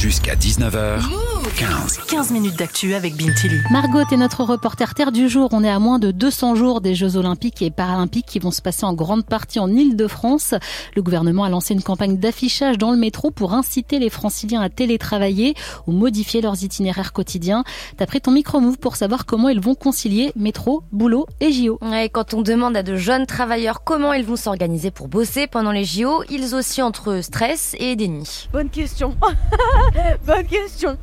Jusqu'à 19h15. 15 minutes d'actu avec Bintili. Margot est notre reporter terre du jour. On est à moins de 200 jours des Jeux Olympiques et Paralympiques qui vont se passer en grande partie en Ile-de-France. Le gouvernement a lancé une campagne d'affichage dans le métro pour inciter les franciliens à télétravailler ou modifier leurs itinéraires quotidiens. T'as pris ton micro-move pour savoir comment ils vont concilier métro, boulot et JO. Et quand on demande à de jeunes travailleurs comment ils vont s'organiser pour bosser pendant les JO, ils oscillent entre stress et déni. Bonne question. Bonne question.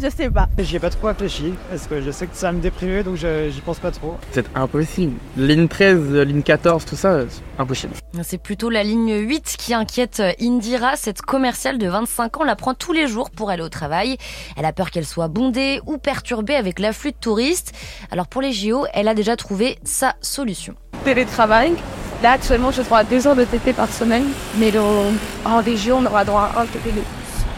Je sais pas. J'y ai pas trop réfléchi parce que je sais que ça va me déprimer donc je- j'y pense pas trop. C'est impossible. Ligne 13, ligne 14, tout ça, c'est impossible. C'est plutôt la ligne 8 qui inquiète Indira. Cette commerciale de 25 ans la prend tous les jours pour aller au travail. Elle a peur qu'elle soit bondée ou perturbée avec l'afflux de touristes. Alors pour les JO, elle a déjà trouvé sa solution. Télétravail. Là, actuellement, je droit à deux heures de TT par semaine. Mais dans, en région, on aura droit à un TT.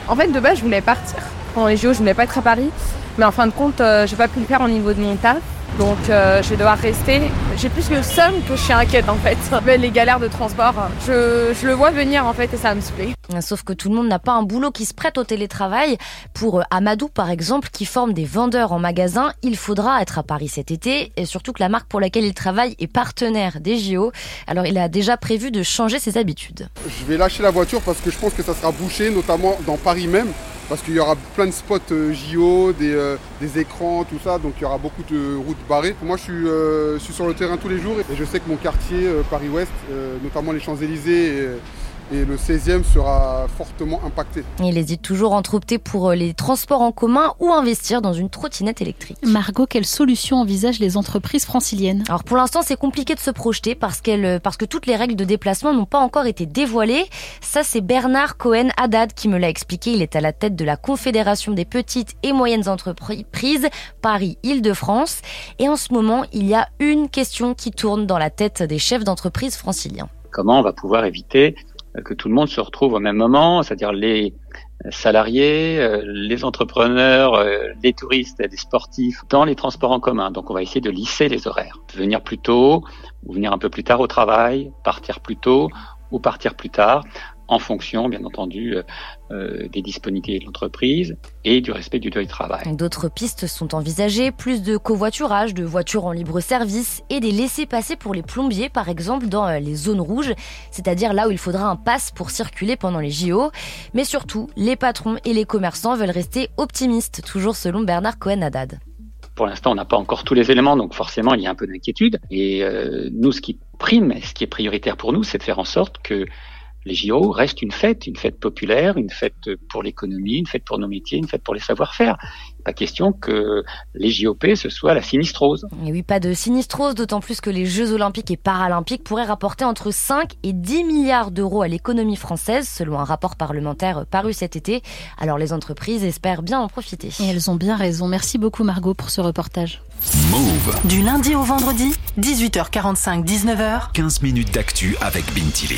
En fait, de base, je voulais partir. Pendant les JO, je voulais pas être à Paris. Mais en fin de compte, euh, j'ai pas pu le faire au niveau de mon taf. Donc, euh, je vais devoir rester. J'ai plus le seum que je suis inquiète, en fait. Mais les galères de transport, je, je le vois venir, en fait, et ça me saoule. Sauf que tout le monde n'a pas un boulot qui se prête au télétravail. Pour euh, Amadou, par exemple, qui forme des vendeurs en magasin, il faudra être à Paris cet été. Et surtout que la marque pour laquelle il travaille est partenaire des JO. Alors il a déjà prévu de changer ses habitudes. Je vais lâcher la voiture parce que je pense que ça sera bouché, notamment dans Paris même, parce qu'il y aura plein de spots euh, JO, des, euh, des écrans, tout ça, donc il y aura beaucoup de routes barrées. Moi, je suis, euh, je suis sur le terrain tous les jours et je sais que mon quartier, euh, Paris-Ouest, euh, notamment les Champs-Élysées et, le 16e, sera fortement impacté. Il hésite toujours entre opter pour euh, les transports en commun ou investir dans une trottinette électrique. Margot, quelle solution envisagent les entreprises franciliennes? Alors pour l'instant, c'est compliqué de se projeter parce qu'elle, parce que toutes les règles de déplacement n'ont pas encore été dévoilées. Ça, c'est Bernard Cohen Haddad qui me l'a expliqué. Il est à la tête de la Confédération des petites et moyennes entreprises Paris-Île-de-France. Et en ce moment, il y a une question qui tourne dans la tête des chefs d'entreprise franciliens. comment on va pouvoir éviter euh, que tout le monde se retrouve au même moment, c'est-à-dire les salariés, euh, les entrepreneurs, euh, les touristes, les sportifs, dans les transports en commun. Donc on va essayer de lisser les horaires. Venir plus tôt, ou venir un peu plus tard au travail, partir plus tôt ou partir plus tard, en fonction, bien entendu, euh, euh, des disponibilités de l'entreprise et du respect du télétravail. D'autres pistes sont envisagées, plus de covoiturage, de voitures en libre service et des laissés-passer pour les plombiers, par exemple, dans euh, les zones rouges, c'est-à-dire là où il faudra un pass pour circuler pendant les JO. Mais surtout, les patrons et les commerçants veulent rester optimistes, toujours selon Bernard Cohen-Haddad. Pour l'instant, on n'a pas encore tous les éléments, donc forcément, il y a un peu d'inquiétude. Et euh, nous, ce qui prime, ce qui est prioritaire pour nous, c'est de faire en sorte que les JO restent une fête, une fête populaire, une fête pour l'économie, une fête pour nos métiers, une fête pour les savoir-faire. Pas question que les JOP, ce soit la sinistrose. Et oui, pas de sinistrose, d'autant plus que les Jeux Olympiques et Paralympiques pourraient rapporter entre 5 et 10 milliards d'euros à l'économie française, selon un rapport parlementaire paru cet été. Alors les entreprises espèrent bien en profiter. Et elles ont bien raison. Merci beaucoup Margot pour ce reportage. Move. Du lundi au vendredi, 18h45, 19h. 15 minutes d'actu avec Bintili.